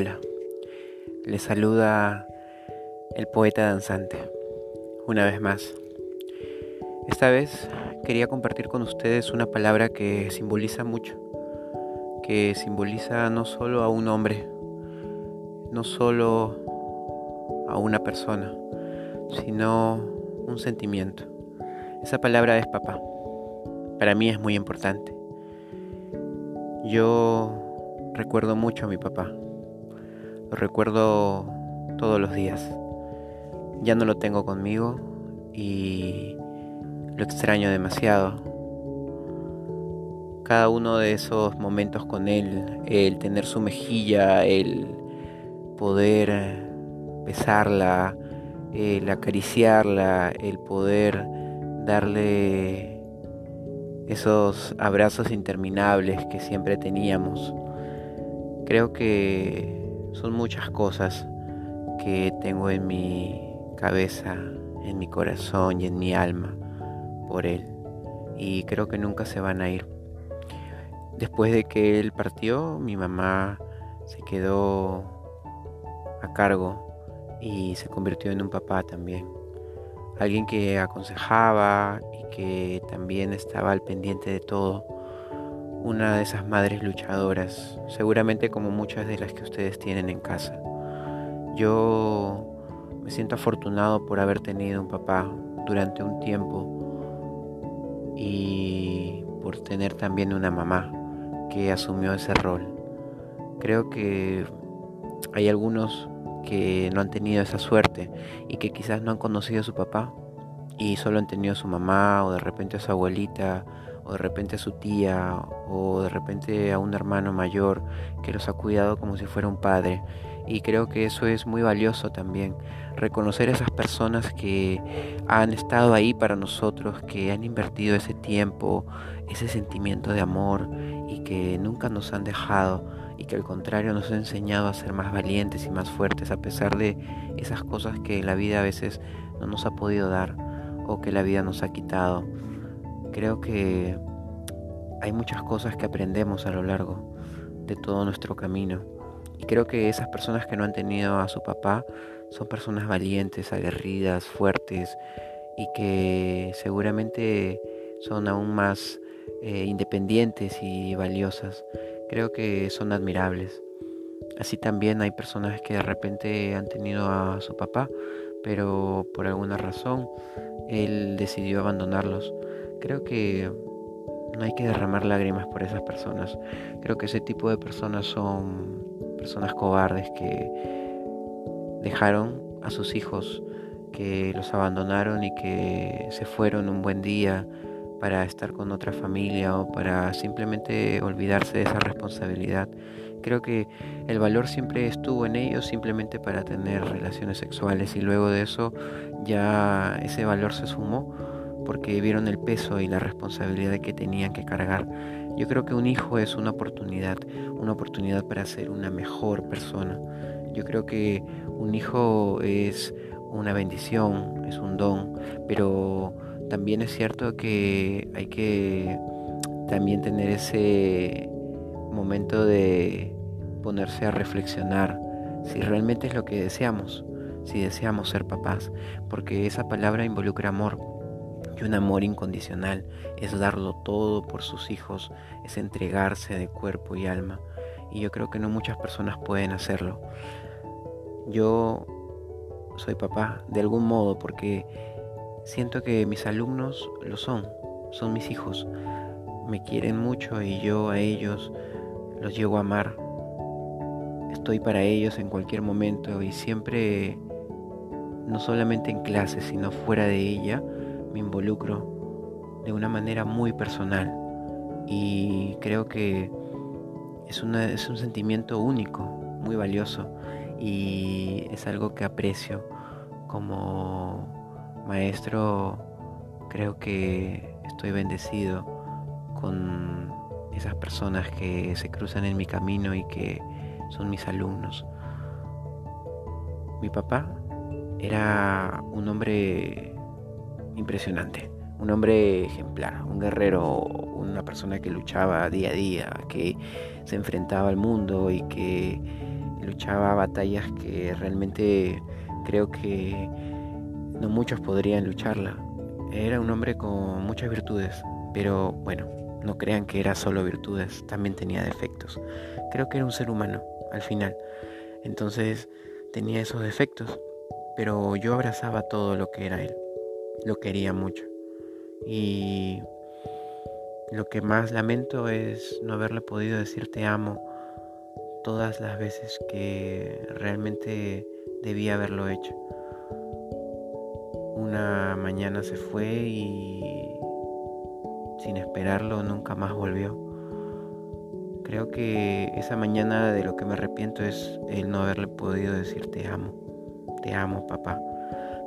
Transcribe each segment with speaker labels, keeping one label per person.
Speaker 1: Hola, les saluda el poeta danzante, una vez más. Esta vez quería compartir con ustedes una palabra que simboliza mucho, que simboliza no solo a un hombre, no solo a una persona, sino un sentimiento. Esa palabra es papá. Para mí es muy importante. Yo recuerdo mucho a mi papá. Lo recuerdo todos los días. Ya no lo tengo conmigo y lo extraño demasiado. Cada uno de esos momentos con él, el tener su mejilla, el poder besarla, el acariciarla, el poder darle esos abrazos interminables que siempre teníamos. Creo que son muchas cosas que tengo en mi cabeza, en mi corazón y en mi alma por él. Y creo que nunca se van a ir. Después de que él partió, mi mamá se quedó a cargo y se convirtió en un papá también. Alguien que aconsejaba y que también estaba al pendiente de todo una de esas madres luchadoras, seguramente como muchas de las que ustedes tienen en casa. Yo me siento afortunado por haber tenido un papá durante un tiempo y por tener también una mamá que asumió ese rol. Creo que hay algunos que no han tenido esa suerte y que quizás no han conocido a su papá y solo han tenido a su mamá o de repente a su abuelita o de repente a su tía o de repente a un hermano mayor que los ha cuidado como si fuera un padre. Y creo que eso es muy valioso también, reconocer a esas personas que han estado ahí para nosotros, que han invertido ese tiempo, ese sentimiento de amor y que nunca nos han dejado y que al contrario nos han enseñado a ser más valientes y más fuertes a pesar de esas cosas que la vida a veces no nos ha podido dar o que la vida nos ha quitado. Creo que hay muchas cosas que aprendemos a lo largo de todo nuestro camino. Y creo que esas personas que no han tenido a su papá son personas valientes, aguerridas, fuertes y que seguramente son aún más eh, independientes y valiosas. Creo que son admirables. Así también hay personas que de repente han tenido a su papá, pero por alguna razón él decidió abandonarlos. Creo que no hay que derramar lágrimas por esas personas. Creo que ese tipo de personas son personas cobardes que dejaron a sus hijos, que los abandonaron y que se fueron un buen día para estar con otra familia o para simplemente olvidarse de esa responsabilidad. Creo que el valor siempre estuvo en ellos simplemente para tener relaciones sexuales y luego de eso ya ese valor se sumó porque vieron el peso y la responsabilidad que tenían que cargar. Yo creo que un hijo es una oportunidad, una oportunidad para ser una mejor persona. Yo creo que un hijo es una bendición, es un don, pero también es cierto que hay que también tener ese momento de ponerse a reflexionar si realmente es lo que deseamos, si deseamos ser papás, porque esa palabra involucra amor, un amor incondicional es darlo todo por sus hijos, es entregarse de cuerpo y alma. Y yo creo que no muchas personas pueden hacerlo. Yo soy papá de algún modo porque siento que mis alumnos lo son, son mis hijos. Me quieren mucho y yo a ellos los llego a amar. Estoy para ellos en cualquier momento y siempre, no solamente en clase, sino fuera de ella, me involucro de una manera muy personal. Y creo que es, es un sentimiento único, muy valioso y es algo que aprecio como maestro. Creo que estoy bendecido con esas personas que se cruzan en mi camino y que son mis alumnos. Mi papá era un hombre impresionante, un hombre ejemplar, un guerrero, una persona que luchaba día a día, que se enfrentaba al mundo y que luchaba batallas que realmente creo que no muchos podrían lucharla. Era un hombre con muchas virtudes, pero bueno, no crean que era solo virtudes, también tenía defectos. Creo que era un ser humano, al final. Entonces tenía esos defectos, pero yo abrazaba todo lo que era él. Lo quería mucho. Y lo que más lamento es no haberle podido decir te amo todas las veces que realmente debía haberlo hecho. Una mañana se fue y sin esperarlo nunca más volvió. Creo que esa mañana de lo que me arrepiento es el no haberle podido decir te amo, te amo papá.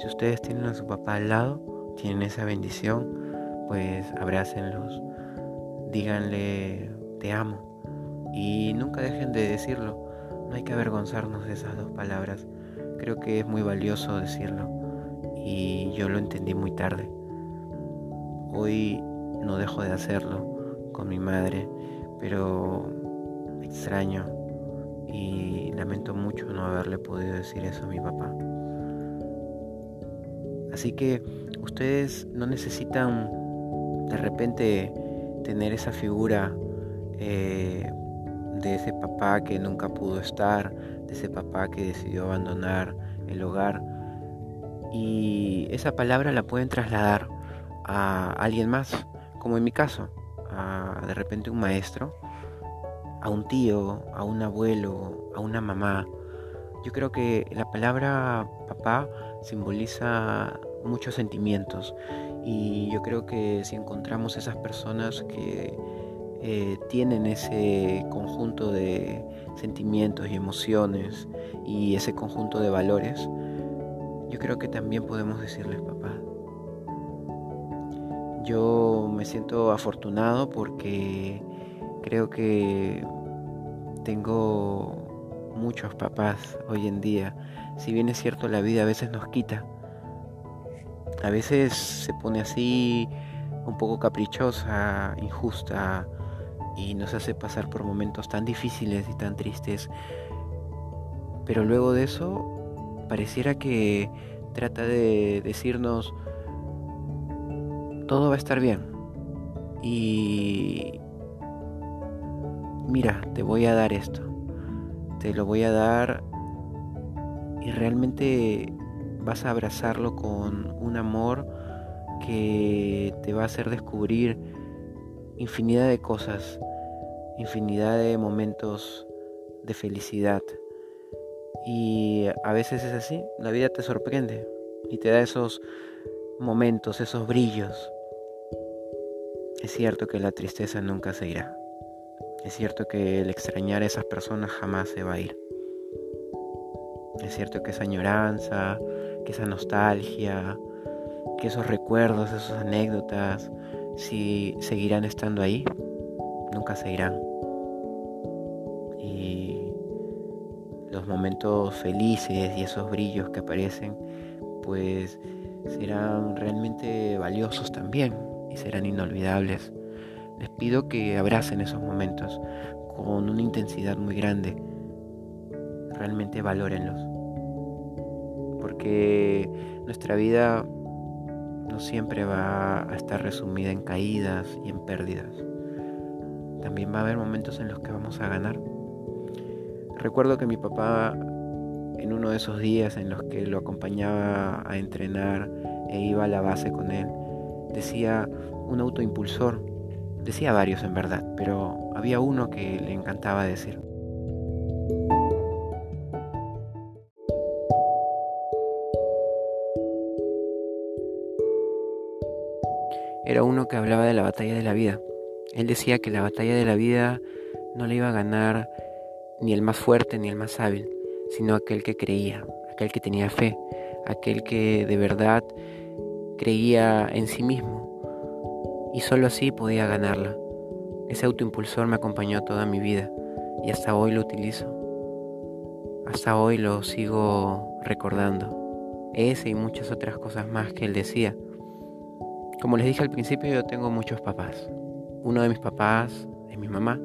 Speaker 1: Si ustedes tienen a su papá al lado, tienen esa bendición, pues abrácenlos, díganle te amo y nunca dejen de decirlo. No hay que avergonzarnos de esas dos palabras. Creo que es muy valioso decirlo y yo lo entendí muy tarde. Hoy no dejo de hacerlo con mi madre, pero extraño y lamento mucho no haberle podido decir eso a mi papá. Así que ustedes no necesitan de repente tener esa figura eh, de ese papá que nunca pudo estar, de ese papá que decidió abandonar el hogar. Y esa palabra la pueden trasladar a alguien más, como en mi caso, a de repente un maestro, a un tío, a un abuelo, a una mamá. Yo creo que la palabra papá simboliza muchos sentimientos y yo creo que si encontramos esas personas que eh, tienen ese conjunto de sentimientos y emociones y ese conjunto de valores, yo creo que también podemos decirles papá. Yo me siento afortunado porque creo que tengo muchos papás hoy en día. Si bien es cierto, la vida a veces nos quita. A veces se pone así un poco caprichosa, injusta, y nos hace pasar por momentos tan difíciles y tan tristes. Pero luego de eso, pareciera que trata de decirnos, todo va a estar bien. Y mira, te voy a dar esto. Te lo voy a dar y realmente vas a abrazarlo con un amor que te va a hacer descubrir infinidad de cosas, infinidad de momentos de felicidad. Y a veces es así, la vida te sorprende y te da esos momentos, esos brillos. Es cierto que la tristeza nunca se irá. Es cierto que el extrañar a esas personas jamás se va a ir. Es cierto que esa añoranza, que esa nostalgia, que esos recuerdos, esas anécdotas, si seguirán estando ahí, nunca se irán. Y los momentos felices y esos brillos que aparecen, pues serán realmente valiosos también y serán inolvidables. Les pido que abracen esos momentos con una intensidad muy grande. Realmente valórenlos. Porque nuestra vida siempre va a estar resumida en caídas y en pérdidas. También va a haber momentos en los que vamos a ganar. Recuerdo que mi papá, en uno de esos días en los que lo acompañaba a entrenar e iba a la base con él, decía un autoimpulsor. Decía varios en verdad, pero había uno que le encantaba decir. era uno que hablaba de la batalla de la vida. Él decía que la batalla de la vida no le iba a ganar ni el más fuerte ni el más hábil, sino aquel que creía, aquel que tenía fe, aquel que de verdad creía en sí mismo y solo así podía ganarla. Ese autoimpulsor me acompañó toda mi vida y hasta hoy lo utilizo. Hasta hoy lo sigo recordando. Ese y muchas otras cosas más que él decía. Como les dije al principio, yo tengo muchos papás. Uno de mis papás es mi mamá.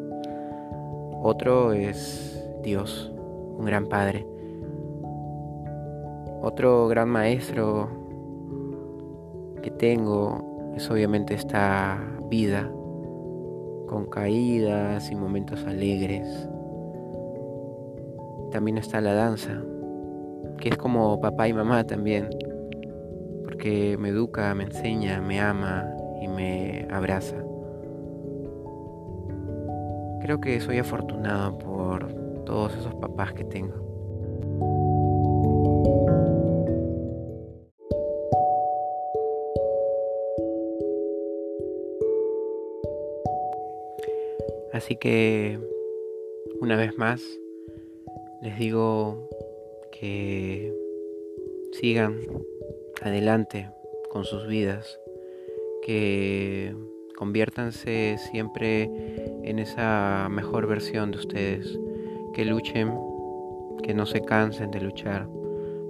Speaker 1: Otro es Dios, un gran padre. Otro gran maestro que tengo es obviamente esta vida, con caídas y momentos alegres. También está la danza, que es como papá y mamá también que me educa, me enseña, me ama y me abraza. Creo que soy afortunado por todos esos papás que tengo. Así que, una vez más, les digo que sigan adelante con sus vidas, que conviértanse siempre en esa mejor versión de ustedes, que luchen, que no se cansen de luchar,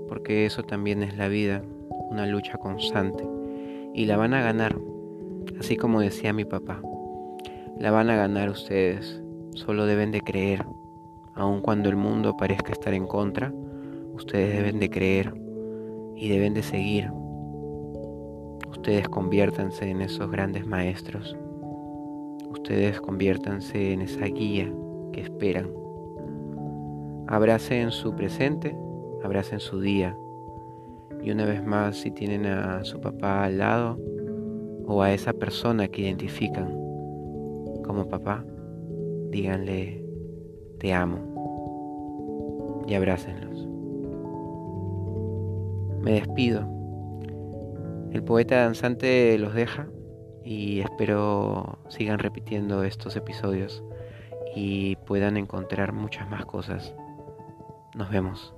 Speaker 1: porque eso también es la vida, una lucha constante, y la van a ganar, así como decía mi papá, la van a ganar ustedes, solo deben de creer, aun cuando el mundo parezca estar en contra, ustedes deben de creer y deben de seguir. Ustedes conviértanse en esos grandes maestros. Ustedes conviértanse en esa guía que esperan. Abracen su presente, abracen su día. Y una vez más, si tienen a su papá al lado o a esa persona que identifican como papá, díganle, te amo y abrácenlos me despido. El poeta danzante los deja y espero sigan repitiendo estos episodios y puedan encontrar muchas más cosas. Nos vemos.